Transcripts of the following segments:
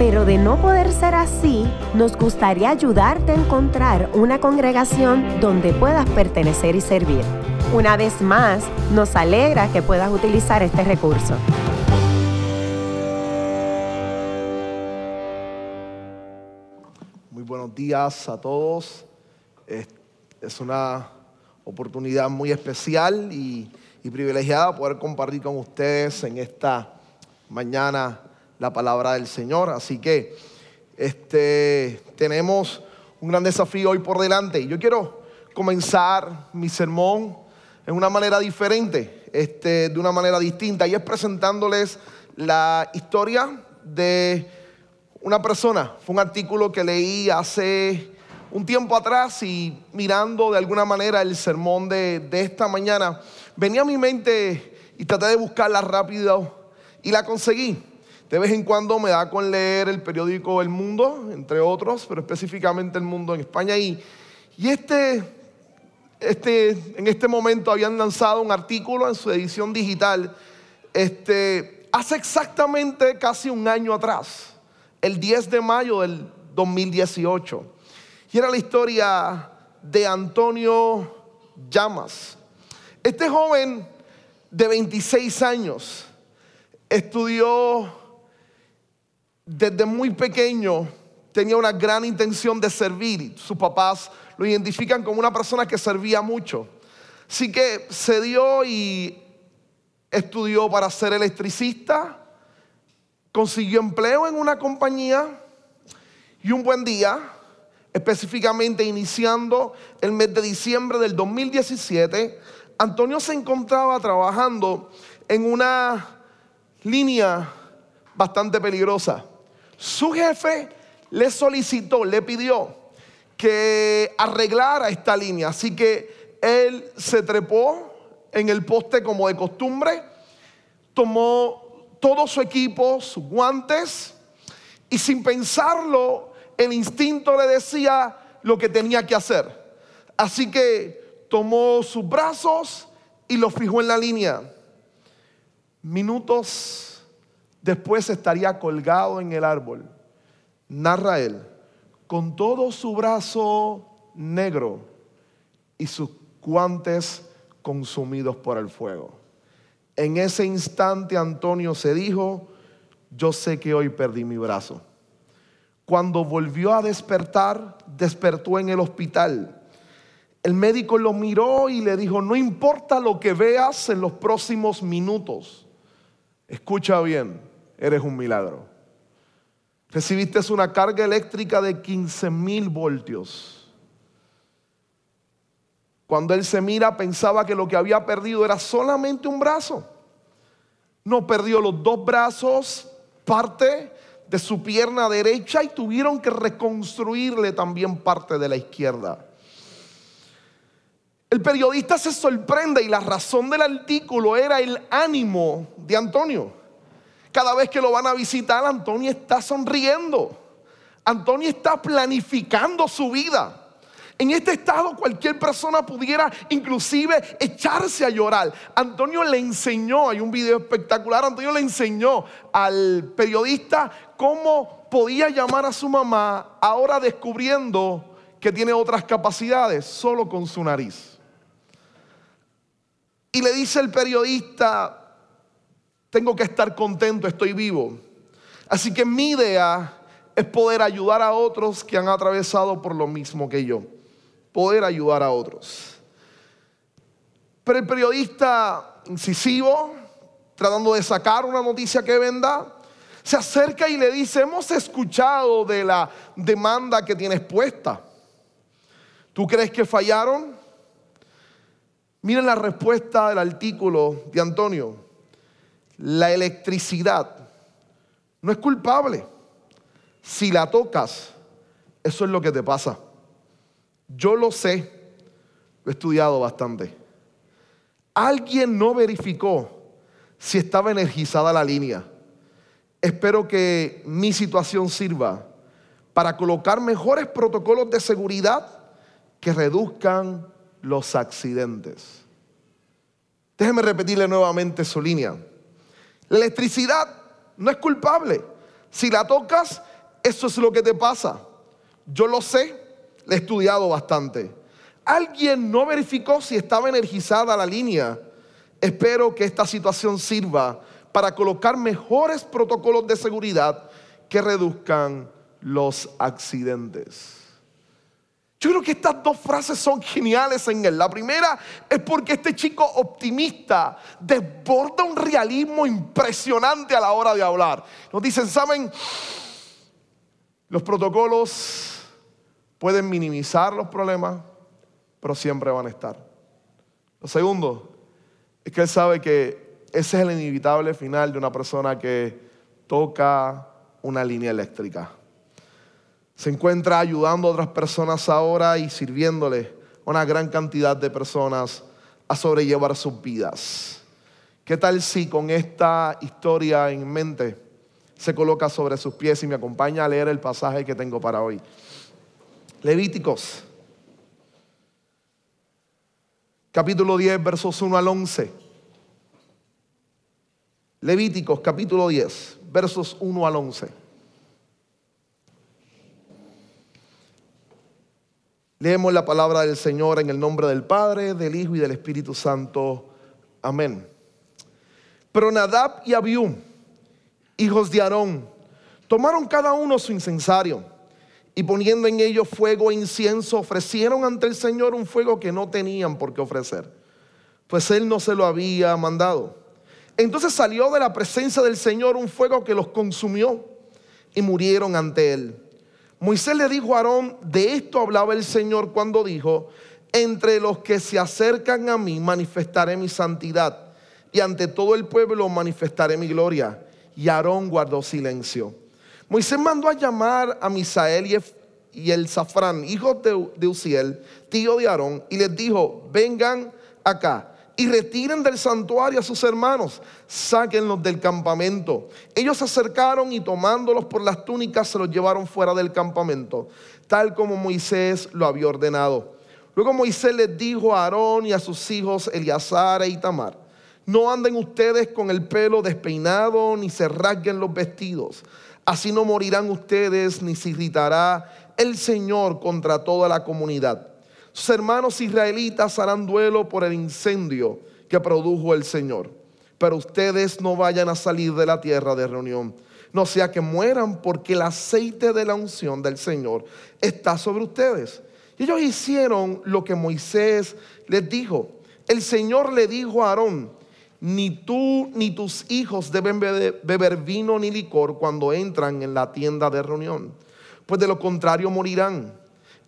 pero de no poder ser así, nos gustaría ayudarte a encontrar una congregación donde puedas pertenecer y servir. Una vez más, nos alegra que puedas utilizar este recurso. Muy buenos días a todos. Es, una oportunidad muy especial y, y privilegiada poder compartir con ustedes en esta mañana la palabra del Señor. Así que este, tenemos un gran desafío hoy por delante. Yo quiero comenzar mi sermón en una manera diferente, este, de una manera distinta, y es presentándoles la historia de una persona. Fue un artículo que leí hace un tiempo atrás y mirando de alguna manera el sermón de, de esta mañana, venía a mi mente y traté de buscarla rápido y la conseguí. De vez en cuando me da con leer el periódico El Mundo, entre otros, pero específicamente El Mundo en España. Y, y este, este, en este momento habían lanzado un artículo en su edición digital este, hace exactamente casi un año atrás, el 10 de mayo del 2018. Y era la historia de Antonio Llamas. Este joven de 26 años estudió desde muy pequeño, tenía una gran intención de servir. Sus papás lo identifican como una persona que servía mucho. Así que se dio y estudió para ser electricista, consiguió empleo en una compañía y un buen día, específicamente iniciando el mes de diciembre del 2017, Antonio se encontraba trabajando en una línea bastante peligrosa. Su jefe le solicitó, le pidió que arreglara esta línea. Así que él se trepó en el poste como de costumbre, tomó todo su equipo, sus guantes, y sin pensarlo, el instinto le decía lo que tenía que hacer. Así que tomó sus brazos y los fijó en la línea. Minutos después estaría colgado en el árbol. Narra él, con todo su brazo negro y sus guantes consumidos por el fuego. En ese instante Antonio se dijo, yo sé que hoy perdí mi brazo. Cuando volvió a despertar, despertó en el hospital. El médico lo miró y le dijo, no importa lo que veas en los próximos minutos. Escucha bien, eres un milagro. Recibiste una carga eléctrica de 15 mil voltios. Cuando él se mira pensaba que lo que había perdido era solamente un brazo. No perdió los dos brazos, parte de su pierna derecha y tuvieron que reconstruirle también parte de la izquierda. El periodista se sorprende y la razón del artículo era el ánimo de Antonio. Cada vez que lo van a visitar, Antonio está sonriendo. Antonio está planificando su vida. En este estado cualquier persona pudiera inclusive echarse a llorar. Antonio le enseñó, hay un video espectacular, Antonio le enseñó al periodista cómo podía llamar a su mamá ahora descubriendo que tiene otras capacidades solo con su nariz. Y le dice el periodista, tengo que estar contento, estoy vivo. Así que mi idea es poder ayudar a otros que han atravesado por lo mismo que yo poder ayudar a otros. Pero el periodista incisivo, tratando de sacar una noticia que venda, se acerca y le dice, hemos escuchado de la demanda que tienes puesta. ¿Tú crees que fallaron? Miren la respuesta del artículo de Antonio. La electricidad no es culpable. Si la tocas, eso es lo que te pasa. Yo lo sé, Lo he estudiado bastante. Alguien no verificó si estaba energizada la línea. Espero que mi situación sirva para colocar mejores protocolos de seguridad que reduzcan los accidentes. Déjeme repetirle nuevamente su línea. La electricidad no es culpable. Si la tocas, eso es lo que te pasa. Yo lo sé, le he estudiado bastante. Alguien no verificó si estaba energizada la línea. Espero que esta situación sirva para colocar mejores protocolos de seguridad que reduzcan los accidentes. Yo creo que estas dos frases son geniales en él. La primera es porque este chico optimista desborda un realismo impresionante a la hora de hablar. Nos dicen, ¿saben? Los protocolos pueden minimizar los problemas, pero siempre van a estar. Lo segundo es que él sabe que ese es el inevitable final de una persona que toca una línea eléctrica. Se encuentra ayudando a otras personas ahora y sirviéndole a una gran cantidad de personas a sobrellevar sus vidas. ¿Qué tal si con esta historia en mente se coloca sobre sus pies y me acompaña a leer el pasaje que tengo para hoy? Levíticos, capítulo 10, versos 1 al 11. Levíticos, capítulo 10, versos 1 al 11. Leemos la palabra del Señor en el nombre del Padre, del Hijo y del Espíritu Santo. Amén. Pero Nadab y Abiú, hijos de Aarón, tomaron cada uno su incensario y poniendo en ello fuego e incienso, ofrecieron ante el Señor un fuego que no tenían por qué ofrecer, pues él no se lo había mandado. Entonces salió de la presencia del Señor un fuego que los consumió y murieron ante él. Moisés le dijo a Aarón, de esto hablaba el Señor cuando dijo, entre los que se acercan a mí manifestaré mi santidad y ante todo el pueblo manifestaré mi gloria. Y Aarón guardó silencio. Moisés mandó a llamar a Misael y el Zafrán, hijos de Uziel, tío de Aarón, y les dijo, vengan acá y retiren del santuario a sus hermanos, sáquenlos del campamento. Ellos se acercaron y tomándolos por las túnicas se los llevaron fuera del campamento, tal como Moisés lo había ordenado. Luego Moisés les dijo a Aarón y a sus hijos Eleazar e Itamar, no anden ustedes con el pelo despeinado ni se rasguen los vestidos, así no morirán ustedes ni se irritará el Señor contra toda la comunidad. Sus hermanos israelitas harán duelo por el incendio que produjo el Señor. Pero ustedes no vayan a salir de la tierra de reunión. No sea que mueran porque el aceite de la unción del Señor está sobre ustedes. Y ellos hicieron lo que Moisés les dijo. El Señor le dijo a Aarón, ni tú ni tus hijos deben beber vino ni licor cuando entran en la tienda de reunión, pues de lo contrario morirán.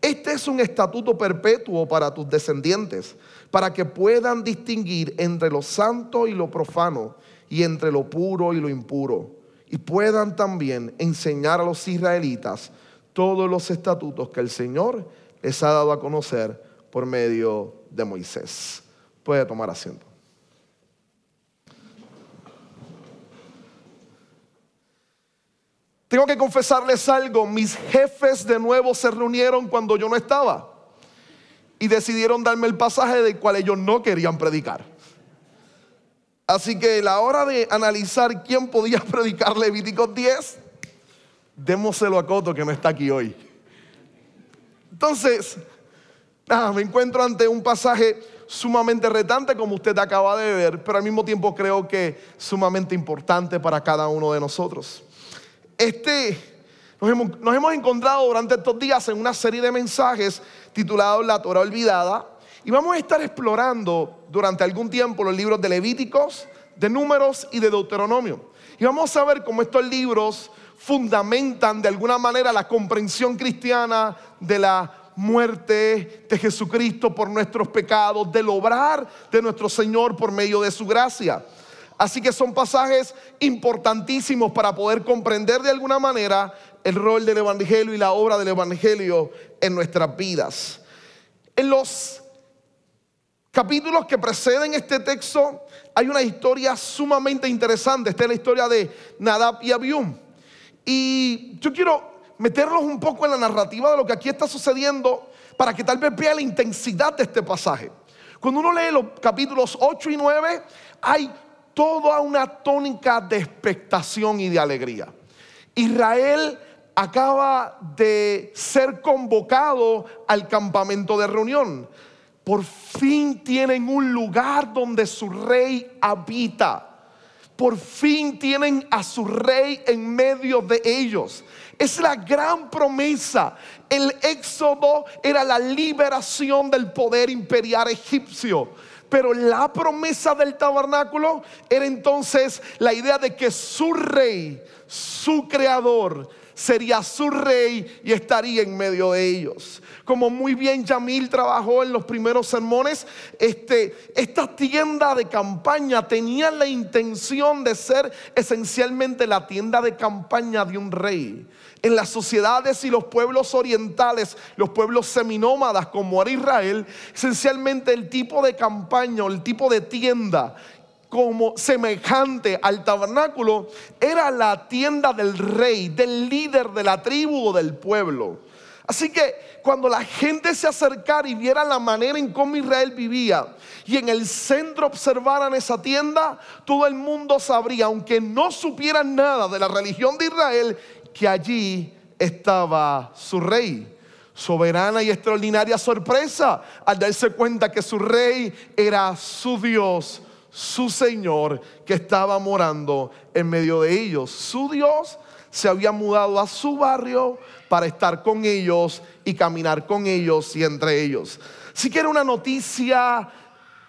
Este es un estatuto perpetuo para tus descendientes, para que puedan distinguir entre lo santo y lo profano, y entre lo puro y lo impuro, y puedan también enseñar a los israelitas todos los estatutos que el Señor les ha dado a conocer por medio de Moisés. Puede tomar asiento. Tengo que confesarles algo, mis jefes de nuevo se reunieron cuando yo no estaba y decidieron darme el pasaje del cual ellos no querían predicar. Así que la hora de analizar quién podía predicar Levíticos 10, démoselo a Coto que no está aquí hoy. Entonces, me encuentro ante un pasaje sumamente retante como usted acaba de ver, pero al mismo tiempo creo que sumamente importante para cada uno de nosotros. Este, nos hemos, encontrado durante estos días en una serie de mensajes titulados La Torah Olvidada y vamos a estar explorando durante algún tiempo los libros de Levíticos, de Números y de Deuteronomio. Y vamos a ver cómo estos libros fundamentan de alguna manera la comprensión cristiana de la muerte de Jesucristo por nuestros pecados, del obrar de nuestro Señor por medio de su gracia. Así que son pasajes importantísimos para poder comprender de alguna manera el rol del Evangelio y la obra del Evangelio en nuestras vidas. En los capítulos que preceden este texto hay una historia sumamente interesante. Esta es la historia de Nadab y Abium. Y yo quiero meterlos un poco en la narrativa de lo que aquí está sucediendo para que tal vez vea la intensidad de este pasaje. Cuando uno lee los capítulos 8 y 9, hay toda una tónica de expectación y de alegría. Israel acaba de ser convocado al campamento de reunión. Por fin tienen un lugar donde su rey habita. Por fin tienen a su rey en medio de ellos. Es la gran promesa. El éxodo era la liberación del poder imperial egipcio. Pero la promesa del tabernáculo era entonces la idea de que su rey, su creador, sería su rey y estaría en medio de ellos. Como muy bien Yamil trabajó en los primeros sermones, este, esta tienda de campaña tenía la intención de ser esencialmente la tienda de campaña de un rey en las sociedades y los pueblos orientales, los pueblos seminómadas como era Israel, esencialmente el tipo de campaña o el tipo de tienda como semejante al tabernáculo era la tienda del rey, del líder de la tribu o del pueblo. Así que cuando la gente se acercara y viera la manera en cómo Israel vivía y en el centro observaran esa tienda, todo el mundo sabría, aunque no supieran nada de la religión de Israel, que allí estaba su rey. Soberana y extraordinaria sorpresa al darse cuenta que su rey era su Dios, su Señor, que estaba morando en medio de ellos. Su Dios se había mudado a su barrio para estar con ellos y caminar con ellos y entre ellos. Así que era una noticia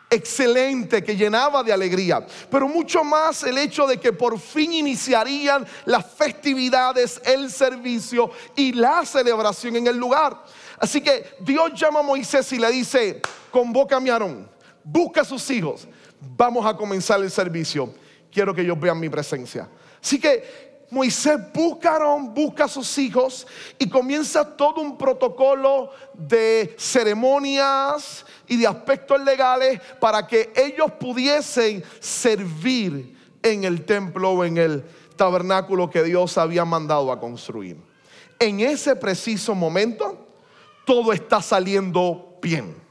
excelente que llenaba de alegría, pero mucho más el hecho de que por fin iniciarían las festividades, el servicio y la celebración en el lugar. Así que Dios llama a Moisés y le dice, convoca a mi Aarón, busca a sus hijos, vamos a comenzar el servicio, quiero que ellos vean mi presencia. Así que Moisés busca busca a sus hijos y comienza todo un protocolo de ceremonias y de aspectos legales para que ellos pudiesen servir en el templo o en el tabernáculo que Dios había mandado a construir. En ese preciso momento, todo está saliendo bien.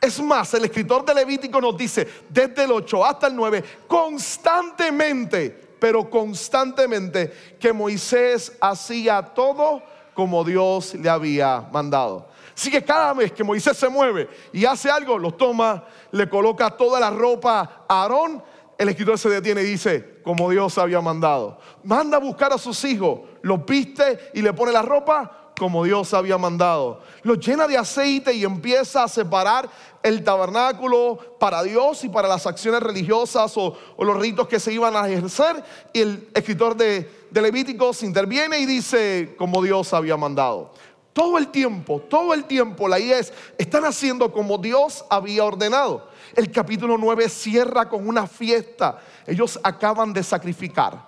Es más, el escritor de Levítico nos dice, desde el 8 hasta el 9, constantemente pero constantemente que Moisés hacía todo como Dios le había mandado. Así que cada vez que Moisés se mueve y hace algo, lo toma, le coloca toda la ropa a Aarón, el escritor se detiene y dice, como Dios había mandado. Manda a buscar a sus hijos, los viste y le pone la ropa como Dios había mandado. Lo llena de aceite y empieza a separar el tabernáculo para Dios y para las acciones religiosas o, los ritos que se iban a ejercer. Y el escritor de, Levíticos interviene y dice, como Dios había mandado. Todo el tiempo, todo el tiempo la idea es, están haciendo como Dios había ordenado. El capítulo 9 cierra con una fiesta. Ellos acaban de sacrificar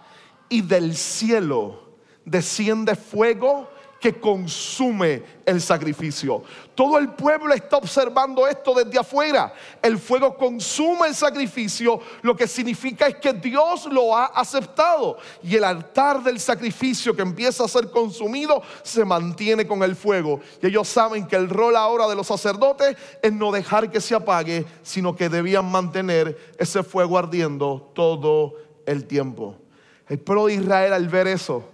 y del cielo desciende fuego que consume el sacrificio. Todo el pueblo está observando esto desde afuera. El fuego consume el sacrificio, lo que significa es que Dios lo ha aceptado. Y el altar del sacrificio que empieza a ser consumido se mantiene con el fuego. Y ellos saben que el rol ahora de los sacerdotes es no dejar que se apague, sino que debían mantener ese fuego ardiendo todo el tiempo. El pueblo de Israel al ver eso,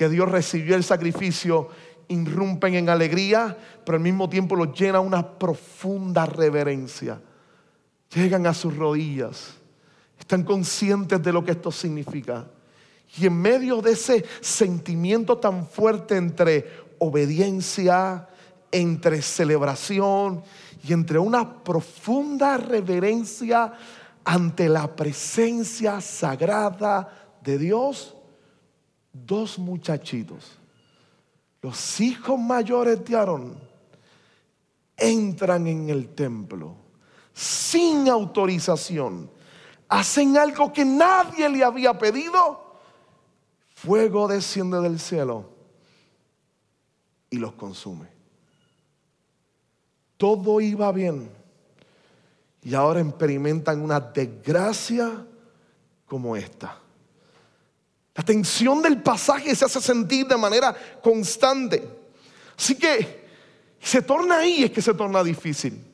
que Dios recibió el sacrificio, irrumpen en alegría, pero al mismo tiempo los llena una profunda reverencia. Llegan a sus rodillas, están conscientes de lo que esto significa. Y en medio de ese sentimiento tan fuerte entre obediencia, entre celebración y entre una profunda reverencia ante la presencia sagrada de Dios, dos muchachitos, los hijos mayores de Aarón, entran en el templo sin autorización, hacen algo que nadie le había pedido, fuego desciende del cielo y los consume. Todo iba bien. y ahora experimentan una desgracia como esta. La tensión del pasaje se hace sentir de manera constante. Así que se torna ahí, es que se torna difícil.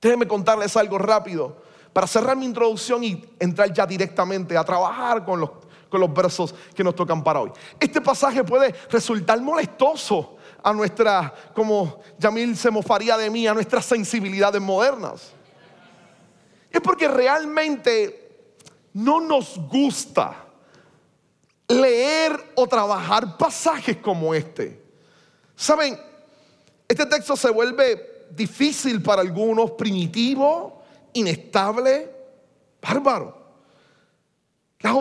Déjenme contarles algo rápido para cerrar mi introducción y entrar ya directamente a trabajar con los, con los versos que nos tocan para hoy. Este pasaje puede resultar molestoso a nuestra, como Yamil se mofaría de mí, a nuestras sensibilidades modernas. Es porque realmente no nos gusta leer o trabajar pasajes como este. Saben, este texto se vuelve difícil para algunos, primitivo, inestable, bárbaro. Las,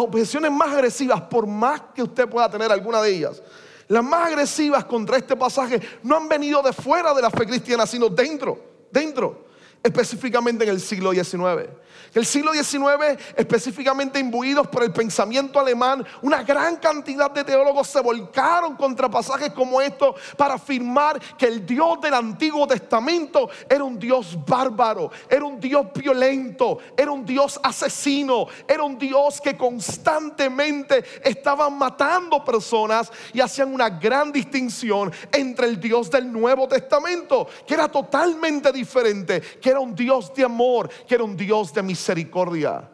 objeciones más agresivas, por más que usted pueda tener alguna de ellas, las más agresivas contra este pasaje no han venido de fuera de la fe cristiana, sino dentro, dentro específicamente en el siglo XIX. El siglo XIX, específicamente imbuidos por el pensamiento alemán, una gran cantidad de teólogos se volcaron contra pasajes como estos para afirmar que el Dios del Antiguo Testamento era un Dios bárbaro, era un Dios violento, era un Dios asesino, era un Dios que constantemente estaba matando personas y hacían una gran distinción entre el Dios del Nuevo Testamento, que era totalmente diferente, que era un Dios de amor, que era un Dios de misericordia.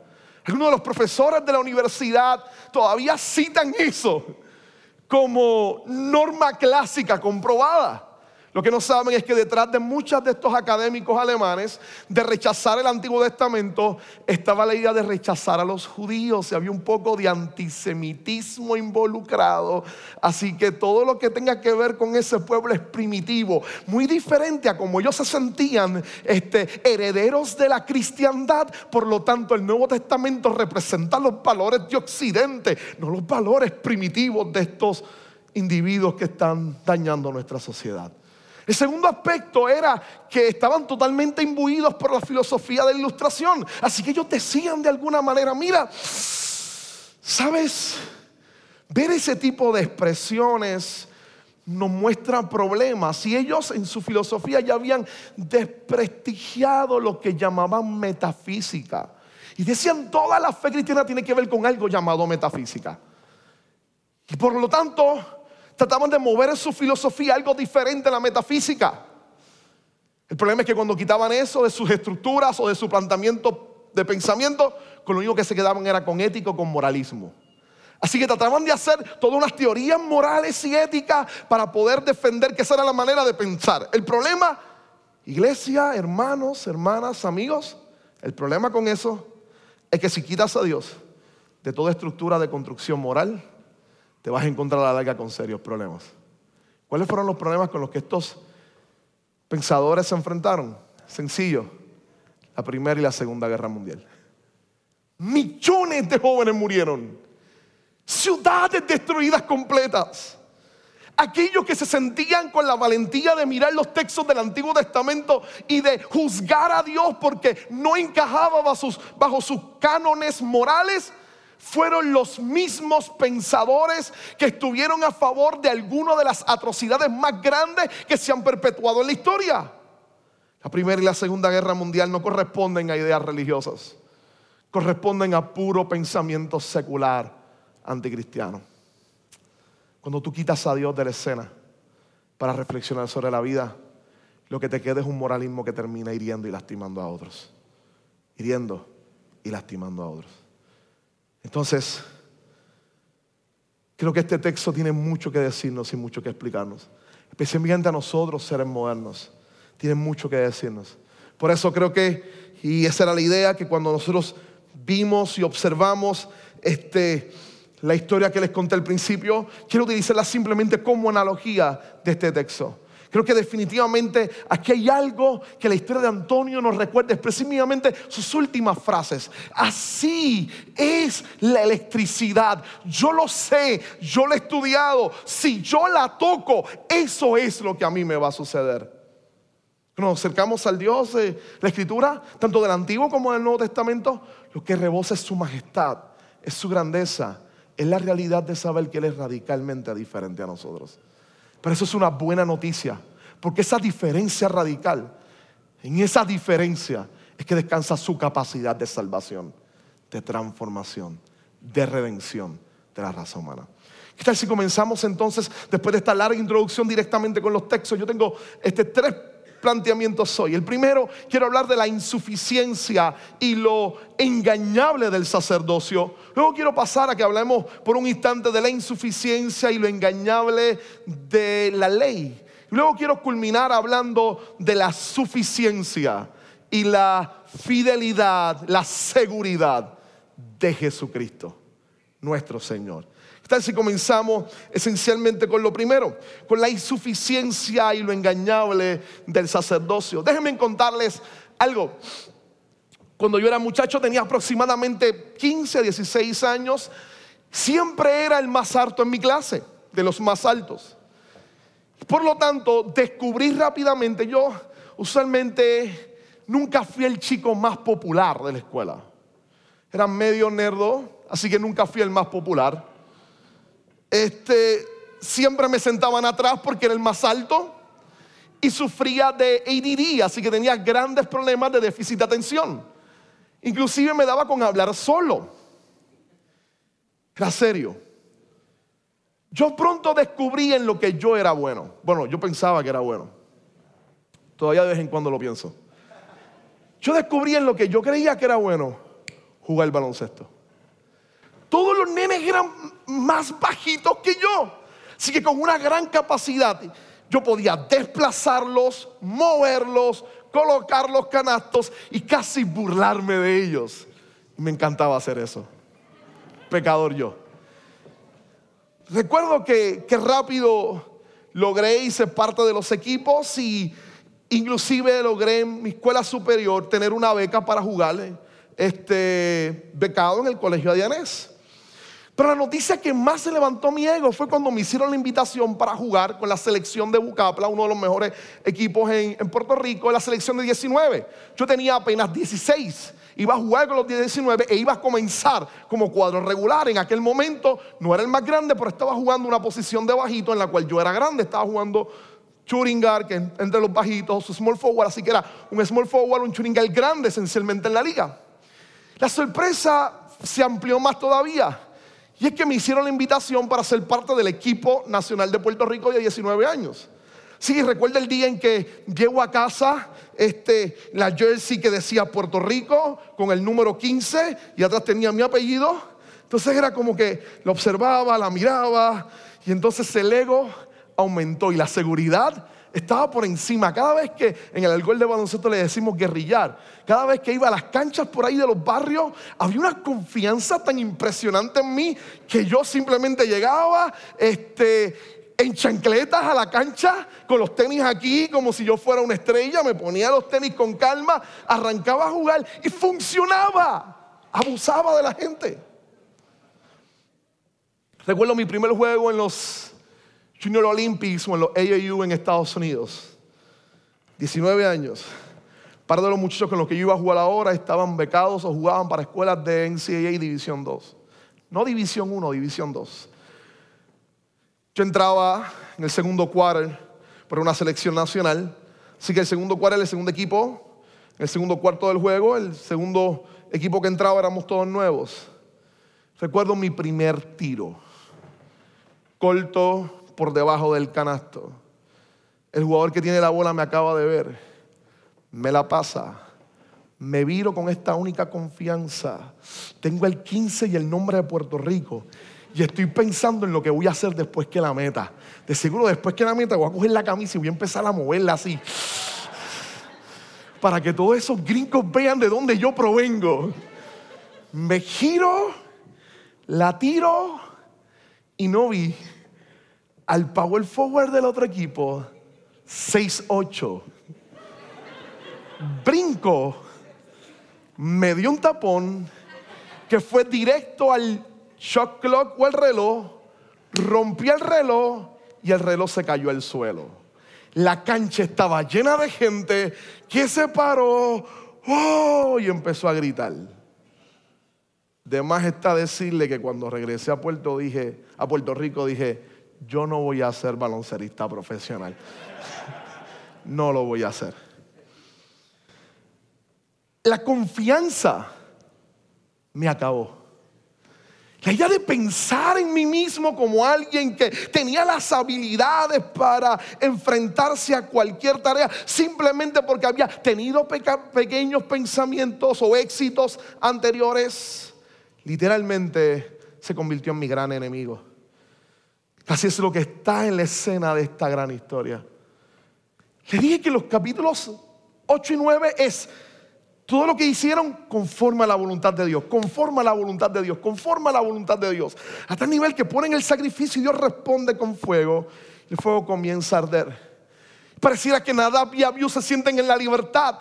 Algunos de los profesores de la universidad todavía citan eso como norma clásica comprobada. Lo que no saben es que detrás de muchos de estos académicos alemanes de rechazar el Antiguo Testamento estaba la idea de rechazar a los judíos. Y había un poco de antisemitismo involucrado. Así que todo lo que tenga que ver con ese pueblo es primitivo, muy diferente a como ellos se sentían este, herederos de la cristiandad. Por lo tanto, el Nuevo Testamento representa los valores de Occidente, no los valores primitivos de estos individuos que están dañando nuestra sociedad. El segundo aspecto era que estaban totalmente imbuidos por la filosofía de la ilustración. Así que ellos decían de alguna manera, mira, ¿sabes? Ver ese tipo de expresiones nos muestra problemas. Y ellos en su filosofía ya habían desprestigiado lo que llamaban metafísica. Y decían, toda la fe cristiana tiene que ver con algo llamado metafísica. Y por lo tanto, trataban de mover en su filosofía algo diferente a la metafísica. El problema es que cuando quitaban eso de sus estructuras o de su planteamiento de pensamiento, con lo único que se quedaban era con ético, con moralismo. Así que trataban de hacer todas unas teorías morales y éticas para poder defender que esa era la manera de pensar. El problema, iglesia, hermanos, hermanas, amigos, el problema con eso es que si quitas a Dios de toda estructura de construcción moral, te vas a encontrar a la larga con serios problemas. ¿Cuáles fueron los problemas con los que estos pensadores se enfrentaron? Sencillo, la Primera y la Segunda Guerra Mundial. Millones de jóvenes murieron. Ciudades destruidas completas. Aquellos que se sentían con la valentía de mirar los textos del Antiguo Testamento y de juzgar a Dios porque no encajaba bajo sus, bajo sus cánones morales, fueron los mismos pensadores que estuvieron a favor de alguna de las atrocidades más grandes que se han perpetuado en la historia. La Primera y la Segunda Guerra Mundial no corresponden a ideas religiosas, corresponden a puro pensamiento secular anticristiano. Cuando tú quitas a Dios de la escena para reflexionar sobre la vida, lo que te queda es un moralismo que termina hiriendo y lastimando a otros. Hiriendo y lastimando a otros. Entonces, creo que este texto tiene mucho que decirnos y mucho que explicarnos. Especialmente a nosotros, seres modernos. Tiene mucho que decirnos. Por eso creo que, y esa era la idea, que cuando nosotros vimos y observamos este, la historia que les conté al principio, quiero utilizarla simplemente como analogía de este texto. Creo que definitivamente aquí hay algo que la historia de Antonio nos recuerda, específicamente sus últimas frases. Así es la electricidad. Yo lo sé, yo lo he estudiado. Si yo la toco, eso es lo que a mí me va a suceder. Nos acercamos al Dios de la Escritura, tanto del Antiguo como del Nuevo Testamento. Lo que rebosa es su majestad, es su grandeza, es la realidad de saber que Él es radicalmente diferente a nosotros. Pero eso es una buena noticia, porque esa diferencia radical En esa diferencia es que descansa su capacidad de salvación, de transformación, de redención de la raza humana. ¿Qué tal si comenzamos entonces, después de esta larga introducción directamente con los textos? Yo tengo este, tres planteamientos hoy. El primero, quiero hablar de la insuficiencia y lo engañable del sacerdocio. Luego quiero pasar a que hablemos por un instante de la insuficiencia y lo engañable de la ley. Luego quiero culminar hablando de la suficiencia y la fidelidad, la seguridad de Jesucristo, nuestro Señor. ¿Qué tal si comenzamos esencialmente con lo primero? Con la insuficiencia y lo engañable del sacerdocio. Déjenme contarles algo. Cuando yo era muchacho tenía aproximadamente 15, 16 años. Siempre era el más alto en mi clase, de los más altos. Por lo tanto, descubrí rápidamente, yo usualmente nunca fui el chico más popular de la escuela. Era medio nerdo, así que nunca fui el más popular este, siempre me sentaban atrás porque era el más alto y sufría de ADD, así que tenía grandes problemas de déficit de atención. Inclusive me daba con hablar solo. Era serio. Yo pronto descubrí en lo que yo era bueno. Bueno, yo pensaba que era bueno. Todavía de vez en cuando lo pienso. Yo descubrí en lo que yo creía que era bueno, jugar el baloncesto. Todos los nenes eran más bajitos que yo. Así que con una gran capacidad yo podía desplazarlos, moverlos, colocar los canastos y casi burlarme de ellos. Me encantaba hacer eso. Pecador yo. Recuerdo que, rápido logré ser parte de los equipos y inclusive logré en mi escuela superior tener una beca para jugar este, becado en el colegio Adianés. Pero la noticia que más se levantó mi ego fue cuando me hicieron la invitación para jugar con la selección de Bucapla, uno de los mejores equipos en, Puerto Rico, la selección de 19. Yo tenía apenas 16 iba a jugar con los 19 e iba a comenzar como cuadro regular. En aquel momento no era el más grande, pero estaba jugando una posición de bajito en la cual yo era grande. Estaba jugando Churingar, que entre los bajitos, small forward, así que era un small forward, un Churingar grande esencialmente en la liga. La sorpresa se amplió más todavía. Y es que me hicieron la invitación para ser parte del equipo nacional de Puerto Rico de 19 años. Sí, recuerda el día en que llego a casa, este, la jersey que decía Puerto Rico con el número 15 y atrás tenía mi apellido. Entonces era como que la observaba, la miraba y entonces el ego aumentó y la seguridad estaba por encima. Cada vez que en el alcohol de baloncesto le decimos guerrillar, cada vez que iba a las canchas por ahí de los barrios, había una confianza tan impresionante en mí que yo simplemente llegaba, este, en chancletas a la cancha, con los tenis aquí, como si yo fuera una estrella, me ponía los tenis con calma, arrancaba a jugar y funcionaba, abusaba de la gente. Recuerdo mi primer juego en los Junior Olympics o en los AAU en Estados Unidos. 19 años. Parte de los muchachos con los que yo iba a jugar ahora estaban becados o jugaban para escuelas de NCAA División 2. No División 1, División 2. Yo entraba en el segundo quarter por una selección nacional. Así que el segundo quarter, el segundo equipo, el segundo cuarto del juego, el segundo equipo que entraba éramos todos nuevos. Recuerdo mi primer tiro. Corto, por debajo del canasto. El jugador que tiene la bola me acaba de ver, me la pasa, me viro con esta única confianza. Tengo el 15 y el nombre de Puerto Rico. Y estoy pensando en lo que voy a hacer después que la meta. De seguro después que la meta voy a coger la camisa y voy a empezar a moverla así. Para que todos esos gringos vean de dónde yo provengo. Me giro, la tiro y no vi al power forward del otro equipo, 6-8. Brinco, me dio un tapón que fue directo al shock clock o al reloj, rompí el reloj y el reloj se cayó al suelo. La cancha estaba llena de gente que se paró oh, y empezó a gritar. De más está decirle que cuando regresé a Puerto, dije, a Puerto Rico dije, yo no voy a ser baloncerista profesional. No lo voy a hacer. la confianza me acabó. La idea de pensar en mí mismo como alguien que tenía las habilidades para enfrentarse a cualquier tarea simplemente porque había tenido pequeños pensamientos o éxitos anteriores, literalmente se convirtió en mi gran enemigo. Así es lo que está en la escena de esta gran historia. Le dije que los capítulos 8 y 9 es todo lo que hicieron conforme a la voluntad de Dios, conforme a la voluntad de Dios, conforme a la voluntad de Dios. Hasta el nivel que ponen el sacrificio y Dios responde con fuego. El fuego comienza a arder. Pareciera que Nadab y Abiú se sienten en la libertad.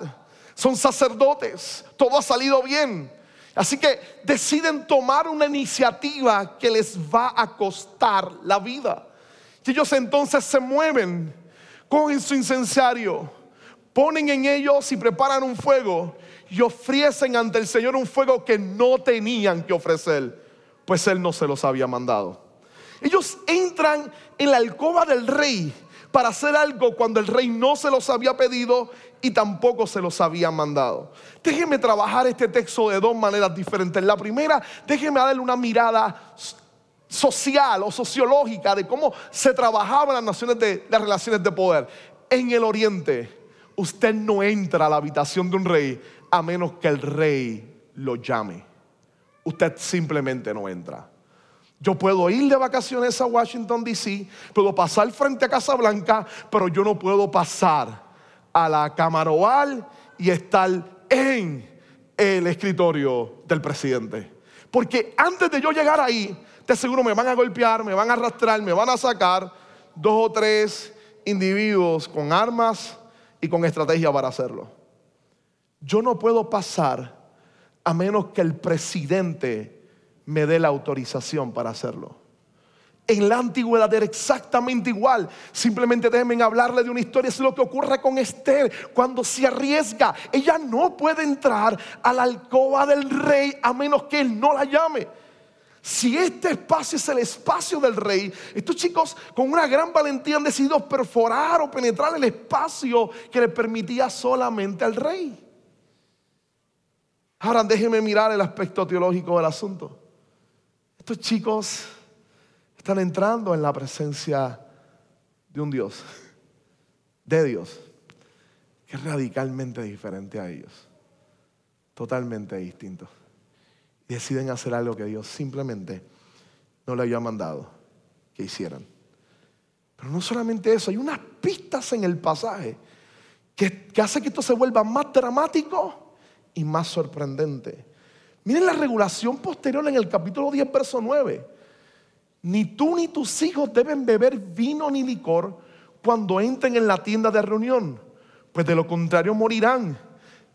Son sacerdotes. Todo ha salido bien. Así que deciden tomar una iniciativa que les va a costar la vida. Y ellos entonces se mueven, cogen su incenciario, ponen en ellos y preparan un fuego y ofrecen ante el Señor un fuego que no tenían que ofrecer, pues Él no se los había mandado. Ellos entran en la alcoba del rey para hacer algo cuando el rey no se los había pedido y tampoco se los había mandado. Déjenme trabajar este texto de dos maneras diferentes. La primera, déjenme darle una mirada social o sociológica de cómo se trabajaban las naciones de las relaciones de poder. En el oriente, usted no entra a la habitación de un rey a menos que el rey lo llame. Usted simplemente no entra. Yo puedo ir de vacaciones a Washington, D.C., puedo pasar frente a Casa Blanca, pero yo no puedo pasar a la Cámara Oval y estar en el escritorio del presidente. Porque antes de yo llegar ahí, te seguro me van a golpear, me van a arrastrar, me van a sacar dos o tres individuos con armas y con estrategia para hacerlo. Yo no puedo pasar a menos que el presidente me dé la autorización para hacerlo. En la antigüedad era exactamente igual. Simplemente déjenme hablarle de una historia. Es lo que ocurre con Esther cuando se arriesga. Ella no puede entrar a la alcoba del rey a menos que él no la llame. Si este espacio es el espacio del rey, estos chicos con una gran valentía han decidido perforar o penetrar el espacio que le permitía solamente al rey. Ahora déjenme mirar el aspecto teológico del asunto. Estos chicos están entrando en la presencia de un Dios, de Dios, que es radicalmente diferente a ellos, totalmente distinto. Deciden hacer algo que Dios simplemente no le había mandado que hicieran. Pero no solamente eso, hay unas pistas en el pasaje que, que hace que esto se vuelva más dramático y más sorprendente. Miren la regulación posterior en el capítulo 10, verso 9. Ni tú ni tus hijos deben beber vino ni licor cuando entren en la tienda de reunión, pues de lo contrario morirán.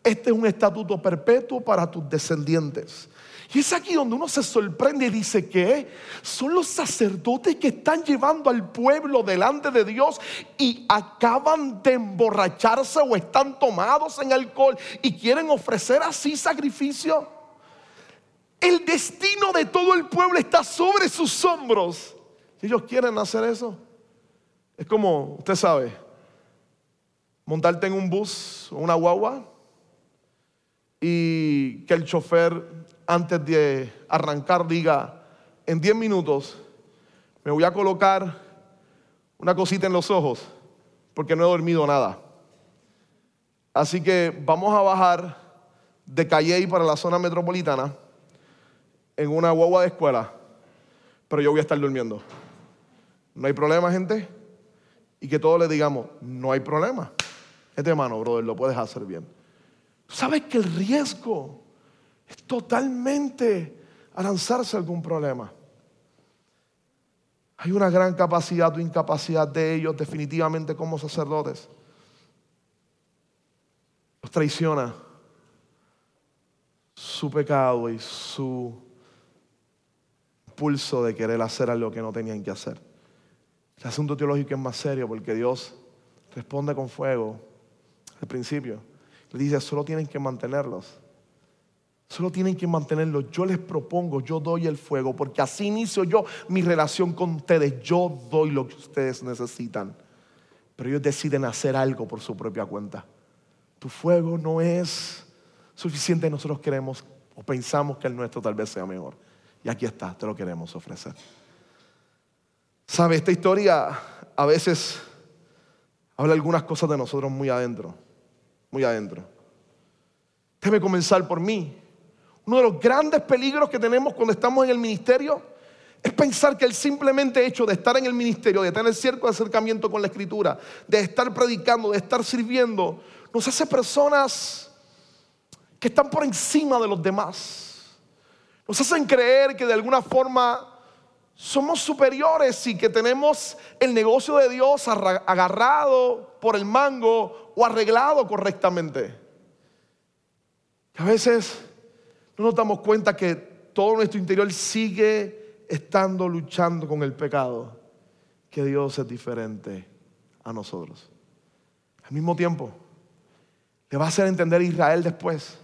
Este es un estatuto perpetuo para tus descendientes. Y es aquí donde uno se sorprende y dice que son los sacerdotes que están llevando al pueblo delante de Dios y acaban de emborracharse o están tomados en alcohol y quieren ofrecer así sacrificio. El destino de todo el pueblo está sobre sus hombros. Si ellos quieren hacer eso, es como, usted sabe, montarte en un bus o una guagua y que el chofer antes de arrancar diga, en 10 minutos me voy a colocar una cosita en los ojos porque no he dormido nada. Así que vamos a bajar de Calley para la zona metropolitana en una guagua de escuela, pero yo voy a estar durmiendo. ¿No hay problema, gente? Y que todos le digamos, no hay problema. Este hermano, brother, lo puedes hacer bien. ¿Sabes que el riesgo es totalmente a lanzarse algún problema. Hay una gran capacidad o incapacidad de ellos definitivamente como sacerdotes. Los traiciona su pecado y su pulso de querer hacer algo que no tenían que hacer. El asunto teológico es más serio porque Dios responde con fuego al principio. Le dice, solo tienen que mantenerlos. Solo tienen que mantenerlo. Yo les propongo, yo doy el fuego, porque así inicio yo mi relación con ustedes. Yo doy lo que ustedes necesitan. Pero ellos deciden hacer algo por su propia cuenta. Tu fuego no es suficiente nosotros queremos o pensamos que el nuestro tal vez sea mejor. Y aquí está, te lo queremos ofrecer. ¿Sabe? Esta historia a veces habla algunas cosas de nosotros muy adentro, muy adentro. Debe comenzar por mí. Uno de los grandes peligros que tenemos cuando estamos en el ministerio es pensar que el simplemente hecho de estar en el ministerio, de tener cierto acercamiento con la escritura, de estar predicando, de estar sirviendo, nos hace personas que están por encima de los demás. Nos hacen creer que de alguna forma somos superiores y que tenemos el negocio de Dios agarrado por el mango o arreglado correctamente. A veces no nos damos cuenta que todo nuestro interior sigue estando luchando con el pecado, que Dios es diferente a nosotros. Al mismo tiempo, le va a hacer entender a Israel después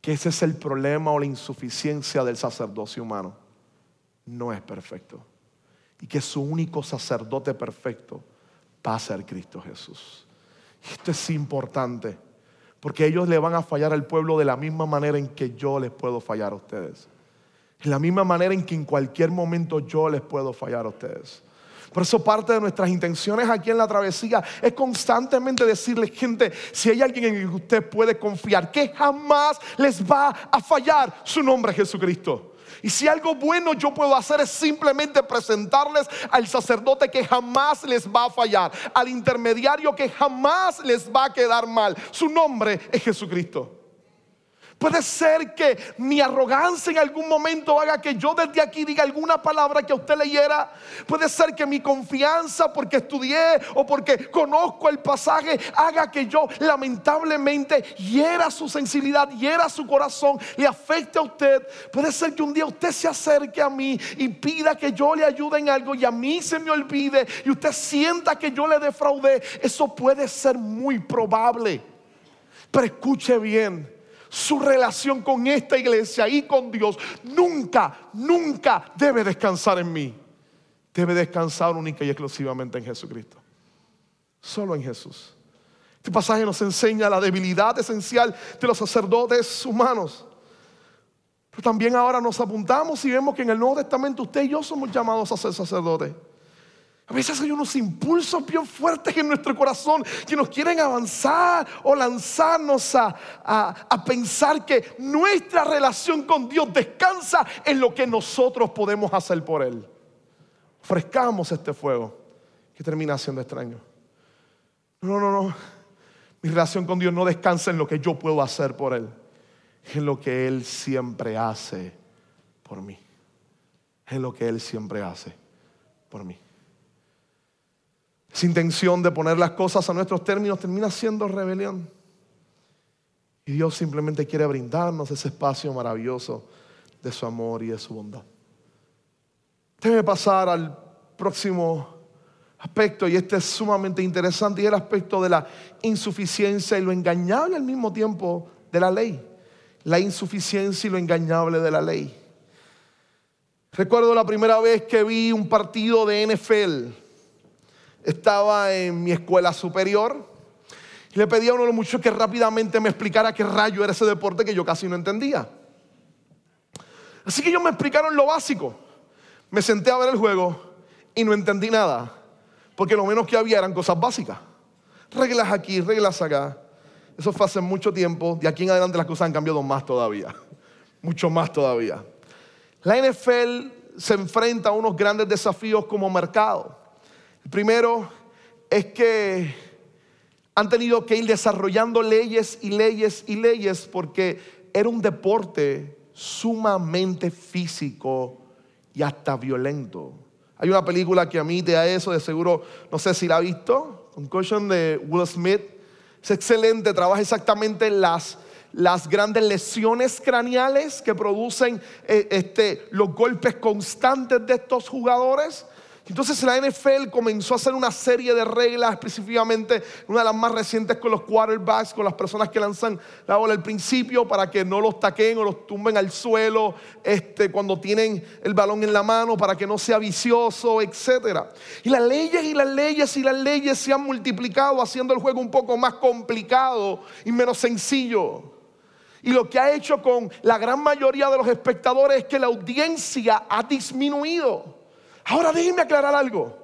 que ese es el problema o la insuficiencia del sacerdocio humano. No es perfecto. Y que su único sacerdote perfecto va a ser Cristo Jesús. esto es importante, porque ellos le van a fallar al pueblo de la misma manera en que yo les puedo fallar a ustedes. En la misma manera en que en cualquier momento yo les puedo fallar a ustedes. Por eso parte de nuestras intenciones aquí en la travesía es constantemente decirles, gente, si hay alguien en el que usted puede confiar, que jamás les va a fallar, su nombre es Jesucristo. Y si algo bueno yo puedo hacer es simplemente presentarles al sacerdote que jamás les va a fallar, al intermediario que jamás les va a quedar mal. Su nombre es Jesucristo. Puede ser que mi arrogancia en algún momento haga que yo desde aquí diga alguna palabra que a usted leyera. Puede ser que mi confianza porque estudié o porque conozco el pasaje haga que yo lamentablemente hiera su sensibilidad, hiera su corazón, le afecte a usted. Puede ser que un día usted se acerque a mí y pida que yo le ayude en algo y a mí se me olvide y usted sienta que yo le defraudé. Eso puede ser muy probable. Pero escuche bien su relación con esta iglesia y con Dios nunca, nunca debe descansar en mí. Debe descansar única y exclusivamente en Jesucristo. Solo en Jesús. Este pasaje nos enseña la debilidad esencial de los sacerdotes humanos. Pero también ahora nos apuntamos y vemos que en el Nuevo Testamento usted y yo somos llamados a ser sacerdotes. A veces hay unos impulsos bien fuertes en nuestro corazón que nos quieren avanzar o lanzarnos a, pensar que nuestra relación con Dios descansa en lo que nosotros podemos hacer por Él. Ofrezcamos este fuego que termina siendo extraño. No, no, no. Mi relación con Dios no descansa en lo que yo puedo hacer por Él, en lo que Él siempre hace por mí. En lo que Él siempre hace por mí. Esa intención de poner las cosas a nuestros términos termina siendo rebelión. Y Dios simplemente quiere brindarnos ese espacio maravilloso de su amor y de su bondad. Debe pasar al próximo aspecto, y este es sumamente interesante, y el aspecto de la insuficiencia y lo engañable al mismo tiempo de la ley. La insuficiencia y lo engañable de la ley. Recuerdo la primera vez que vi un partido de NFL estaba en mi escuela superior y le pedí a uno de los muchachos que rápidamente me explicara qué rayo era ese deporte que yo casi no entendía. Así que ellos me explicaron lo básico. Me senté a ver el juego y no entendí nada, porque lo menos que había eran cosas básicas. Reglas aquí, reglas acá. Eso fue hace mucho tiempo. De aquí en adelante las cosas han cambiado más todavía. Mucho más todavía. La NFL se enfrenta a unos grandes desafíos como mercado. El primero es que han tenido que ir desarrollando leyes y leyes y leyes porque era un deporte sumamente físico y hasta violento. Hay una película que a mí te da eso, de seguro, no sé si la ha visto, Concussion de Will Smith. Es excelente, trabaja exactamente las, las grandes lesiones craneales que producen eh, este, los golpes constantes de estos jugadores. Entonces la NFL comenzó a hacer una serie de reglas, específicamente una de las más recientes con los quarterbacks, con las personas que lanzan la bola al principio para que no los taquen o los tumben al suelo este, cuando tienen el balón en la mano, para que no sea vicioso, etc. Y las leyes y las leyes y las leyes se han multiplicado haciendo el juego un poco más complicado y menos sencillo. Y lo que ha hecho con la gran mayoría de los espectadores es que la audiencia ha disminuido. Ahora déjenme aclarar algo.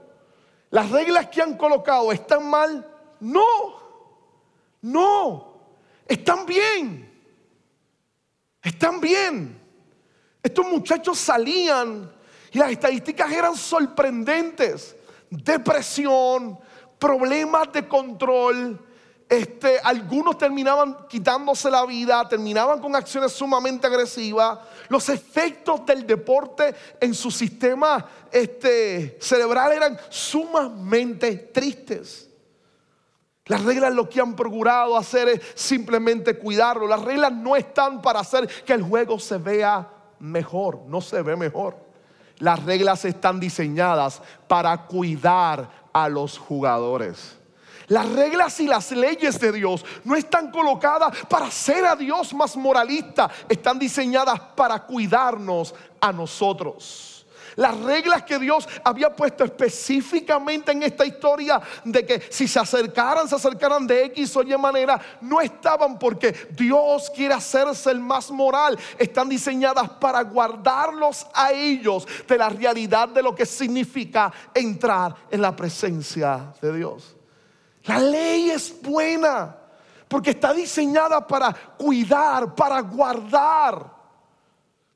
¿Las reglas que han colocado están mal? No, no, están bien. Están bien. Estos muchachos salían y las estadísticas eran sorprendentes. Depresión, problemas de control, este, algunos terminaban quitándose la vida, terminaban con acciones sumamente agresivas. Los efectos del deporte en su sistema este, cerebral eran sumamente tristes. Las reglas lo que han procurado hacer es simplemente cuidarlo. Las reglas no están para hacer que el juego se vea mejor, no se ve mejor. Las reglas están diseñadas para cuidar a los jugadores. Las reglas y las leyes de Dios no están colocadas para hacer a Dios más moralista, están diseñadas para cuidarnos a nosotros. Las reglas que Dios había puesto específicamente en esta historia de que si se acercaran, se acercaran de X o Y manera, no estaban porque Dios quiere hacerse el más moral. Están diseñadas para guardarlos a ellos de la realidad de lo que significa entrar en la presencia de Dios. La ley es buena porque está diseñada para cuidar, para guardar,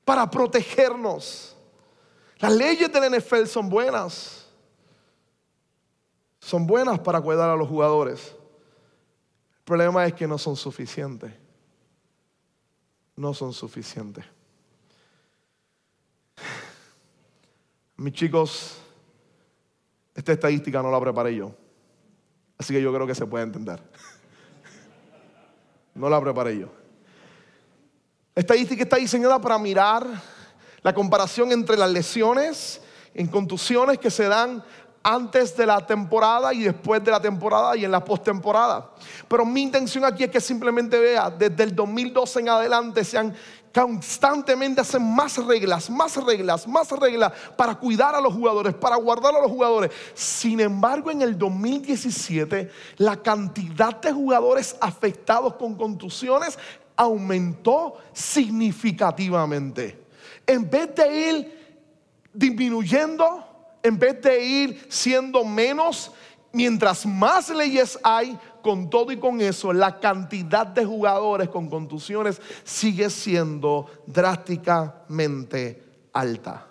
para protegernos. Las leyes del NFL son buenas. Son buenas para cuidar a los jugadores. El problema es que no son suficientes. No son suficientes. Mis chicos, esta estadística no la preparé yo. Así que yo creo que se puede entender. No la preparé yo. Estadística está diseñada para mirar la comparación entre las lesiones en contusiones que se dan antes de la temporada y después de la temporada y en la postemporada. Pero mi intención aquí es que simplemente vea, desde el 2012 en adelante se han constantemente hacen más reglas, más reglas, más reglas para cuidar a los jugadores, para guardar a los jugadores. Sin embargo, en el 2017, la cantidad de jugadores afectados con contusiones aumentó significativamente. En vez de ir disminuyendo, en vez de ir siendo menos, mientras más leyes hay, con todo y con eso, la cantidad de jugadores con contusiones sigue siendo drásticamente alta.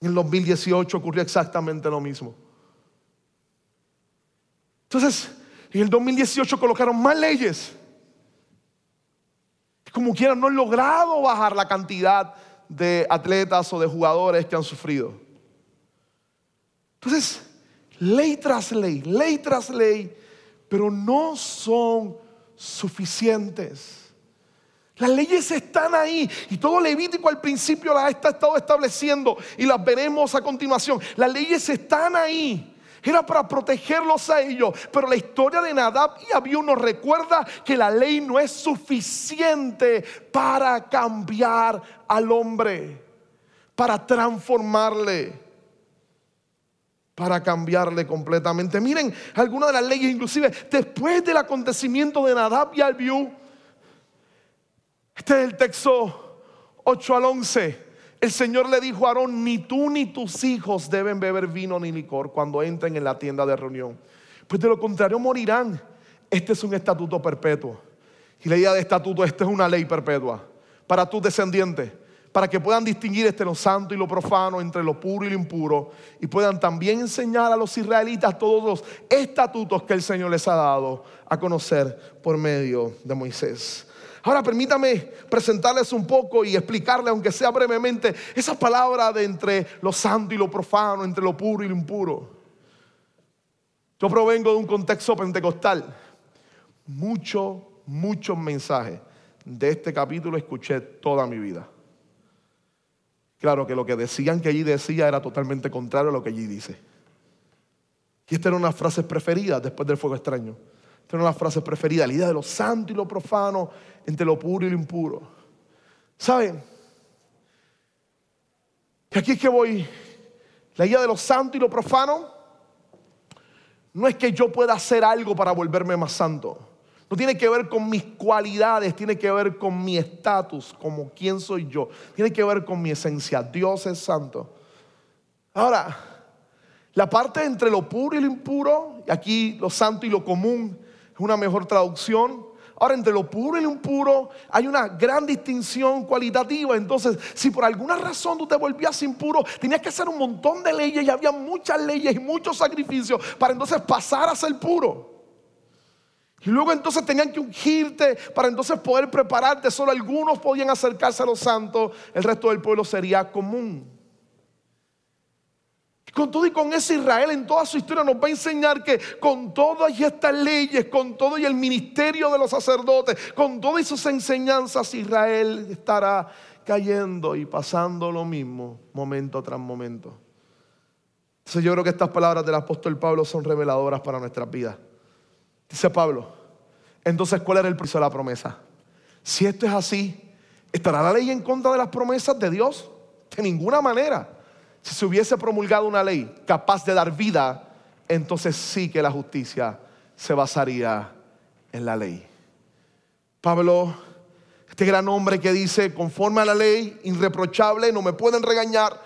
En el 2018 ocurrió exactamente lo mismo. Entonces, en el 2018 colocaron más leyes. Como quieran, no han logrado bajar la cantidad de atletas o de jugadores que han sufrido. Entonces, ley tras ley, ley tras ley, pero no son suficientes. Las leyes están ahí y todo Levítico al principio las ha estado estableciendo y las veremos a continuación. Las leyes están ahí. Era para protegerlos a ellos. Pero la historia de Nadab y Abiú nos recuerda que la ley no es suficiente para cambiar al hombre, para transformarle para cambiarle completamente. Miren, algunas de las leyes, inclusive después del acontecimiento de Nadab y Abiú, este es el texto 8 al 11. El Señor le dijo a Aarón, ni tú ni tus hijos deben beber vino ni licor cuando entren en la tienda de reunión. Pues de lo contrario morirán. Este es un estatuto perpetuo. Y la idea de estatuto, esta es una ley perpetua para tus descendientes para que puedan distinguir entre lo santo y lo profano, entre lo puro y lo impuro, y puedan también enseñar a los israelitas todos los estatutos que el Señor les ha dado a conocer por medio de Moisés. Ahora permítame presentarles un poco y explicarles, aunque sea brevemente, esa palabra de entre lo santo y lo profano, entre lo puro y lo impuro. Yo provengo de un contexto pentecostal. Muchos, muchos mensajes de este capítulo escuché toda mi vida. Claro que lo que decían que allí decía era totalmente contrario a lo que allí dice. Y esta era una frase preferida después del fuego extraño. Esta era una frase preferida, la idea de lo santo y lo profano, entre lo puro y lo impuro. ¿Saben? Y aquí es que voy. La idea de lo santo y lo profano no es que yo pueda hacer algo para volverme más santo. No tiene que ver con mis cualidades, tiene que ver con mi estatus, como quién soy yo. Tiene que ver con mi esencia. Dios es santo. Ahora, la parte entre lo puro y lo impuro, y aquí lo santo y lo común es una mejor traducción. Ahora, entre lo puro y lo impuro hay una gran distinción cualitativa. Entonces, si por alguna razón tú te volvías impuro, tenías que hacer un montón de leyes y había muchas leyes y muchos sacrificios para entonces pasar a ser puro. Y luego entonces tenían que ungirte para entonces poder prepararte. Solo algunos podían acercarse a los santos, el resto del pueblo sería común. Con todo y con ese Israel en toda su historia nos va a enseñar que con todas estas leyes, con todo y el ministerio de los sacerdotes, con todas sus enseñanzas, Israel estará cayendo y pasando lo mismo momento tras momento. Entonces yo creo que estas palabras del apóstol Pablo son reveladoras para nuestras vidas. Dice Pablo, entonces ¿cuál era el precio de la promesa? Si esto es así, ¿estará la ley en contra de las promesas de Dios? De ninguna manera. Si se hubiese promulgado una ley capaz de dar vida, entonces sí que la justicia se basaría en la ley. Pablo, este gran hombre que dice, conforme a la ley, irreprochable, no me pueden regañar,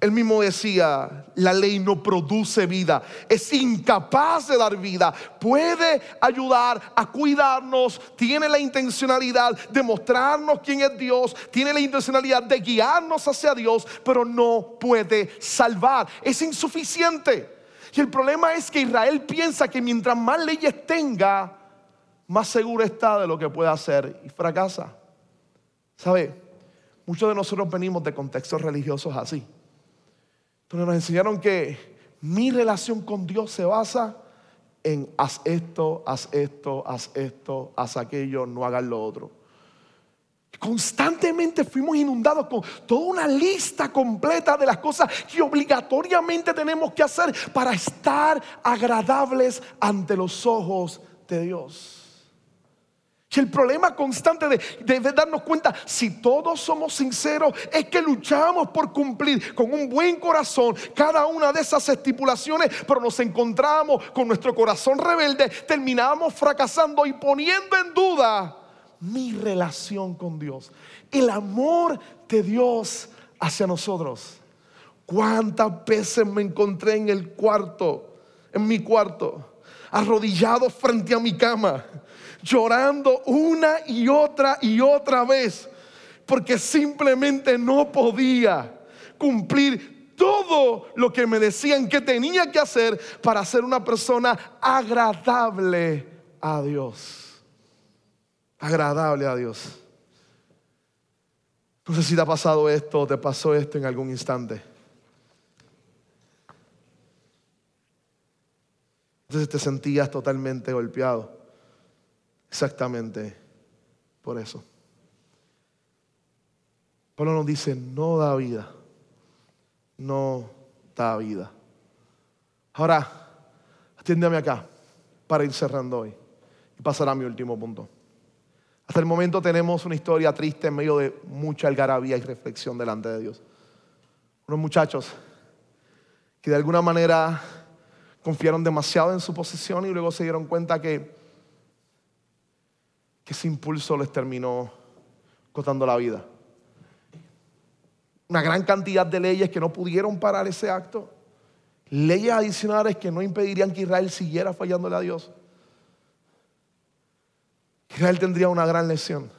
él mismo decía, la ley no produce vida, es incapaz de dar vida, puede ayudar a cuidarnos, tiene la intencionalidad de mostrarnos quién es Dios, tiene la intencionalidad de guiarnos hacia Dios, pero no puede salvar, es insuficiente. Y el problema es que Israel piensa que mientras más leyes tenga, más seguro está de lo que puede hacer y fracasa. ¿Sabe? Muchos de nosotros venimos de contextos religiosos así entonces nos enseñaron que mi relación con Dios se basa en haz esto, haz esto, haz esto, haz aquello, no hagas lo otro. Constantemente fuimos inundados con toda una lista completa de las cosas que obligatoriamente tenemos que hacer para estar agradables ante los ojos de Dios. Y el problema constante de, darnos cuenta, si todos somos sinceros, es que luchamos por cumplir con un buen corazón cada una de esas estipulaciones, pero nos encontramos con nuestro corazón rebelde, terminamos fracasando y poniendo en duda mi relación con Dios, el amor de Dios hacia nosotros. ¿Cuántas veces me encontré en el cuarto, en mi cuarto, arrodillado frente a mi cama? Llorando una y otra y otra vez, porque simplemente no podía cumplir todo lo que me decían que tenía que hacer para ser una persona agradable a Dios. Agradable a Dios. No sé si te ha pasado esto o te pasó esto en algún instante. Entonces te sentías totalmente golpeado. Exactamente por eso. Pablo nos dice, no da vida, no da vida. Ahora, atiéndeme acá para ir cerrando hoy y pasar a mi último punto. Hasta el momento tenemos una historia triste en medio de mucha algarabía y reflexión delante de Dios. Unos muchachos que de alguna manera confiaron demasiado en su posición y luego se dieron cuenta que que ese impulso les terminó costando la vida. Una gran cantidad de leyes que no pudieron parar ese acto. Leyes adicionales que no impedirían que Israel siguiera fallándole a Dios. Israel tendría una gran lesión.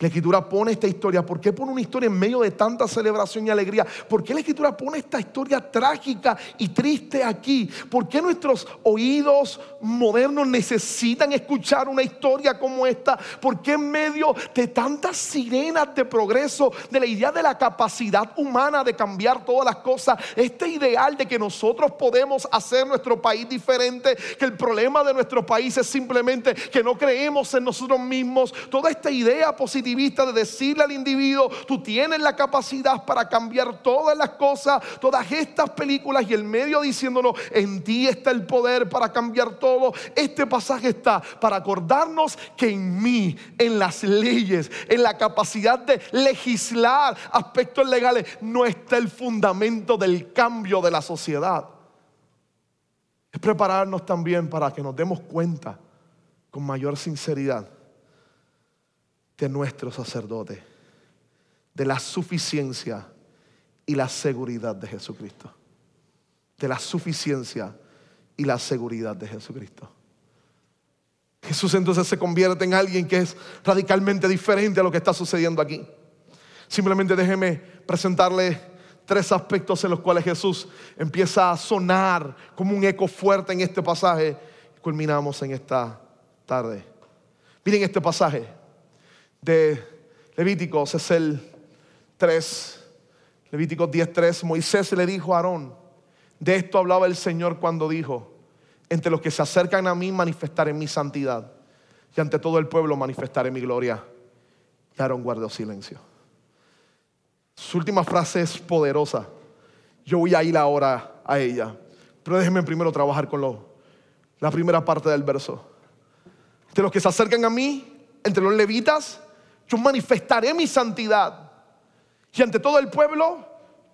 La escritura pone esta historia. ¿Por qué pone una historia en medio de tanta celebración y alegría? ¿Por qué la escritura pone esta historia trágica y triste aquí? ¿Por qué nuestros oídos modernos necesitan escuchar una historia como esta? ¿Por qué en medio de tantas sirenas de progreso, de la idea de la capacidad humana de cambiar todas las cosas, este ideal de que nosotros podemos hacer nuestro país diferente, que el problema de nuestro país es simplemente que no creemos en nosotros mismos, toda esta idea positiva de decirle al individuo, tú tienes la capacidad para cambiar todas las cosas, todas estas películas y el medio diciéndonos, en ti está el poder para cambiar todo. Este pasaje está para acordarnos que en mí, en las leyes, en la capacidad de legislar aspectos legales, no está el fundamento del cambio de la sociedad. Es prepararnos también para que nos demos cuenta con mayor sinceridad de nuestro sacerdote, de la suficiencia y la seguridad de Jesucristo. De la suficiencia y la seguridad de Jesucristo. Jesús entonces se convierte en alguien que es radicalmente diferente a lo que está sucediendo aquí. Simplemente déjeme presentarle tres aspectos en los cuales Jesús empieza a sonar como un eco fuerte en este pasaje. Culminamos en esta tarde. Miren este pasaje de Levíticos, es el 3, Levíticos 10.3. Moisés le dijo a Aarón, de esto hablaba el Señor cuando dijo, entre los que se acercan a mí manifestaré mi santidad y ante todo el pueblo manifestaré mi gloria. Y Aarón guardó silencio. Su última frase es poderosa. Yo voy a ir ahora a ella. Pero déjenme primero trabajar con lo, la primera parte del verso. Entre los que se acercan a mí, entre los levitas, yo manifestaré mi santidad. Y ante todo el pueblo,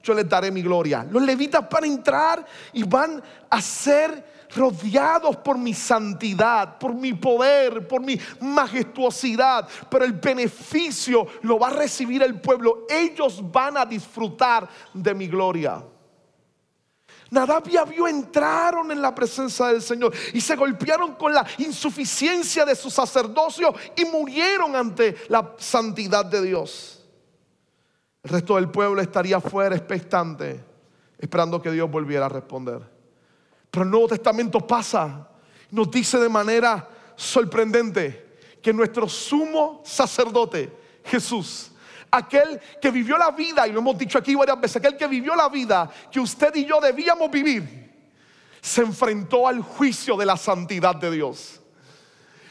yo les daré mi gloria. Los levitas van a entrar y van a ser rodeados por mi santidad, por mi poder, por mi majestuosidad, pero el beneficio lo va a recibir el pueblo. Ellos van a disfrutar de mi gloria. Nadab y Abiú entraron en la presencia del Señor y se golpearon con la insuficiencia de su sacerdocio y murieron ante la santidad de Dios. El resto del pueblo estaría fuera expectante, esperando que Dios volviera a responder. Pero el Nuevo Testamento pasa, nos dice de manera sorprendente que nuestro sumo sacerdote, Jesús, aquel que vivió la vida, y lo hemos dicho aquí varias veces, aquel que vivió la vida que usted y yo debíamos vivir, se enfrentó al juicio de la santidad de Dios.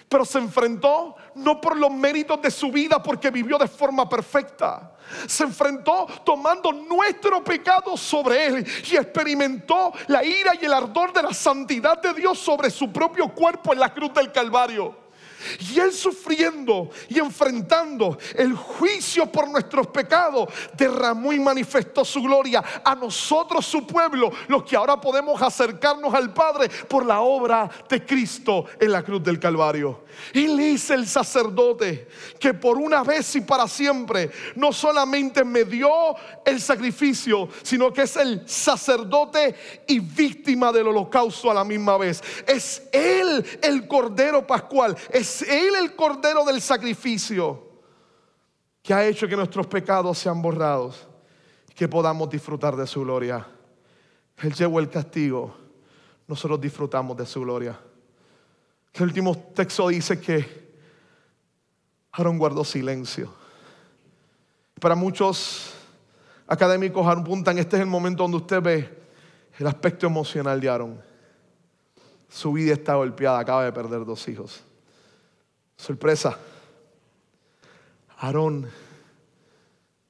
Pero se enfrentó no por los méritos de su vida, porque vivió de forma perfecta, se enfrentó tomando nuestro pecado sobre él y experimentó la ira y el ardor de la santidad de Dios sobre su propio cuerpo en la cruz del Calvario. Y Él sufriendo y enfrentando el juicio por nuestros pecados, derramó y manifestó su gloria a nosotros, su pueblo, los que ahora podemos acercarnos al Padre por la obra de Cristo en la cruz del Calvario. Él es el sacerdote que por una vez y para siempre no solamente me dio el sacrificio, sino que es el sacerdote y víctima del holocausto a la misma vez. Es Él el Cordero Pascual, él el cordero del sacrificio que ha hecho que nuestros pecados sean borrados y que podamos disfrutar de su gloria. Él llevó el castigo, nosotros disfrutamos de su gloria. El último texto dice que Aarón guardó silencio. Para muchos académicos apuntan, este es el momento donde usted ve el aspecto emocional de Aarón. Su vida está golpeada, acaba de perder dos hijos. Sorpresa. Aarón,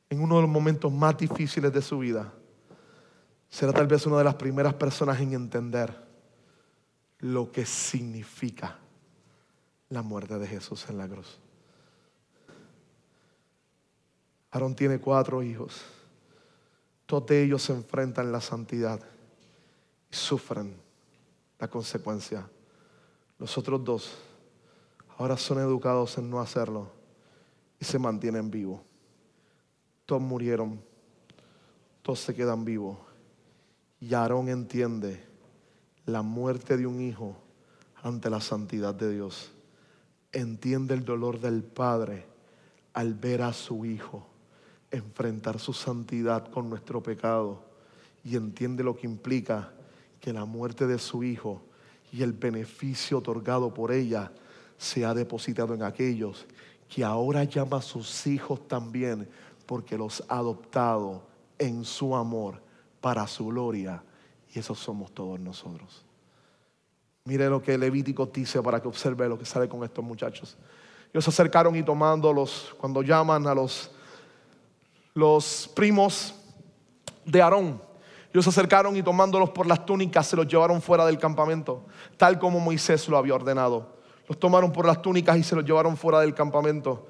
en uno de los momentos más difíciles de su vida, será tal vez una de las primeras personas en entender lo que significa la muerte de Jesús en la cruz. Aarón tiene cuatro hijos. Todos ellos se enfrentan a la santidad y sufren la consecuencia. Los otros dos ahora son educados en no hacerlo y se mantienen vivos. Todos murieron, todos se quedan vivos. Y Aarón entiende la muerte de un hijo ante la santidad de Dios. Entiende el dolor del Padre al ver a su hijo enfrentar su santidad con nuestro pecado. Y entiende lo que implica que la muerte de su hijo y el beneficio otorgado por ella se ha depositado en aquellos que ahora llama a sus hijos también porque los ha adoptado en su amor para su gloria. Y esos somos todos nosotros. Mire lo que Levítico dice para que observe lo que sale con estos muchachos. Ellos se acercaron y tomándolos, cuando llaman a los, los primos de Aarón, ellos se acercaron y tomándolos por las túnicas se los llevaron fuera del campamento, tal como Moisés lo había ordenado. Los tomaron por las túnicas y se los llevaron fuera del campamento.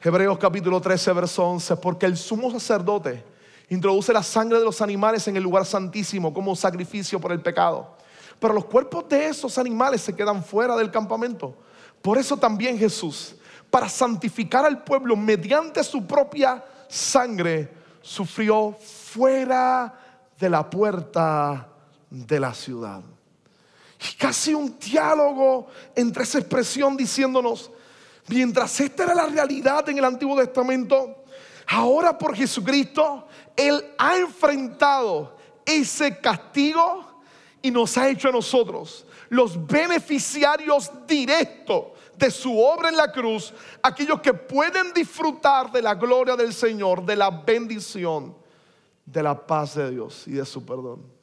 Hebreos capítulo 13, verso 11, porque el sumo sacerdote introduce la sangre de los animales en el lugar santísimo como sacrificio por el pecado. Pero los cuerpos de esos animales se quedan fuera del campamento Por eso también Jesús, para santificar al pueblo mediante su propia sangre, sufrió fuera de la puerta de la ciudad. Casi un diálogo entre esa expresión diciéndonos, mientras esta era la realidad en el Antiguo Testamento, ahora por Jesucristo, Él ha enfrentado ese castigo y nos ha hecho a nosotros los beneficiarios directos de su obra en la cruz, aquellos que pueden disfrutar de la gloria del Señor, de la bendición, de la paz de Dios y de su perdón.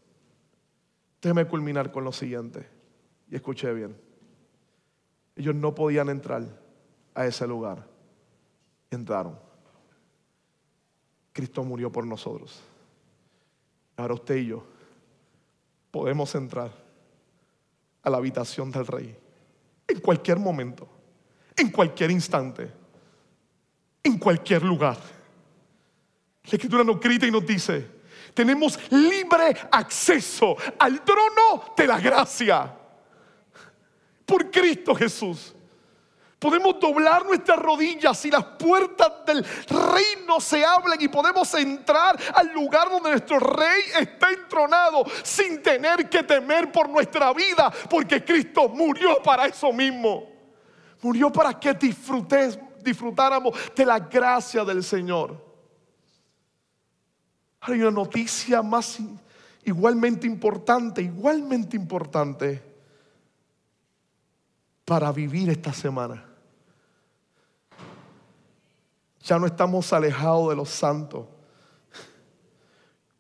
Déjeme culminar con lo siguiente, y escuché bien. Ellos no podían entrar a ese lugar. Entraron. Cristo murió por nosotros. Ahora usted y yo podemos entrar a la habitación del rey en cualquier momento, en cualquier instante, en cualquier lugar. La escritura nos grita y nos dice, tenemos libre acceso al trono de la gracia por Cristo Jesús. Podemos doblar nuestras rodillas y las puertas del reino se abren y podemos entrar al lugar donde nuestro rey está entronado sin tener que temer por nuestra vida, porque Cristo murió para eso mismo. Murió para que disfrutáramos de la gracia del Señor. Hay una noticia más igualmente importante, igualmente importante para vivir esta semana. Ya no estamos alejados de los santos,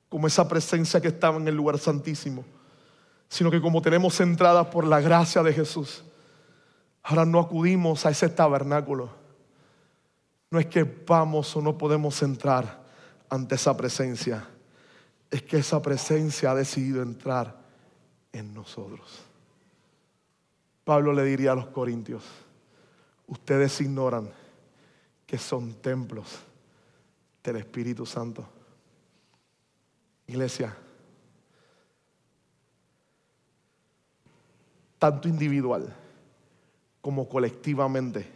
como esa presencia que estaba en el lugar santísimo, sino que como tenemos entradas por la gracia de Jesús, ahora no acudimos a ese tabernáculo. No es que vamos o no podemos entrar ante esa presencia, es que esa presencia ha decidido entrar en nosotros. Pablo le diría a los corintios, ustedes ignoran que son templos del Espíritu Santo. Iglesia, tanto individual como colectivamente,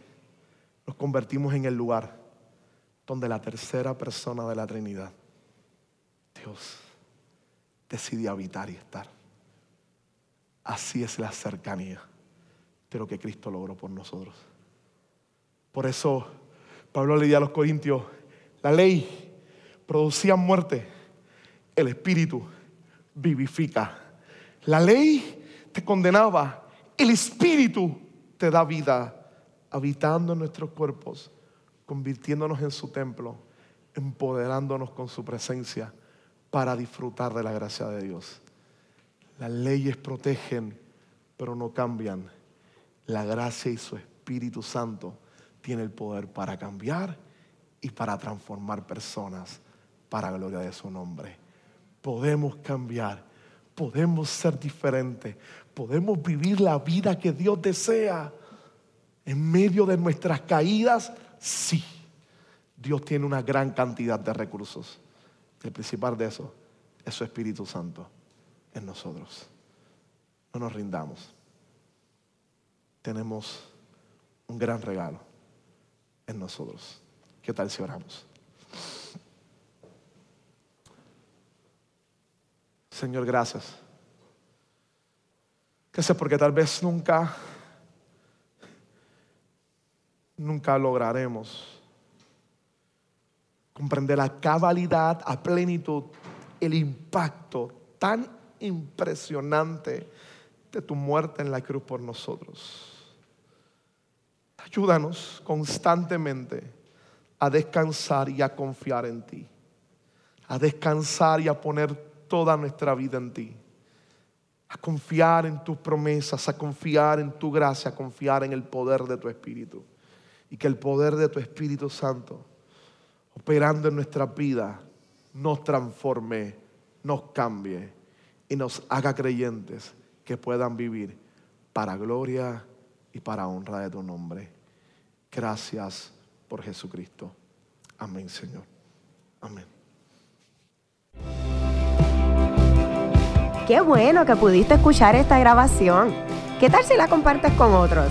nos convertimos en el lugar donde la tercera persona de la Trinidad, Dios, decide habitar y estar. Así es la cercanía de lo que Cristo logró por nosotros. Por eso Pablo le decía a los corintios, la ley producía muerte, el espíritu vivifica. La ley te condenaba, el espíritu te da vida, habitando en nuestros cuerpos, convirtiéndonos en su templo, empoderándonos con su presencia para disfrutar de la gracia de Dios. Las leyes protegen, pero no cambian. La gracia y su Espíritu Santo tiene el poder para cambiar y para transformar personas para gloria de su nombre. Podemos cambiar, podemos ser diferentes, podemos vivir la vida que Dios desea. En medio de nuestras caídas, sí, Dios tiene una gran cantidad de recursos. El principal de eso es su Espíritu Santo en nosotros. No nos rindamos. Tenemos un gran regalo en nosotros. ¿Qué tal si oramos? Señor, gracias. Gracias porque tal vez nunca, nunca lograremos comprender la cabalidad, a plenitud, el impacto tan impresionante de tu muerte en la cruz por nosotros. Ayúdanos constantemente a descansar y a confiar en ti. A descansar y a poner toda nuestra vida en ti. A confiar en tus promesas, a confiar en tu gracia, a confiar en el poder de tu Espíritu. Y que el poder de tu Espíritu Santo, operando en nuestra vida, nos transforme, nos cambie y nos haga creyentes que puedan vivir para gloria y para honra de tu nombre. Gracias por Jesucristo. Amén, Señor. Amén. Qué bueno que pudiste escuchar esta grabación. ¿Qué tal si la compartes con otros?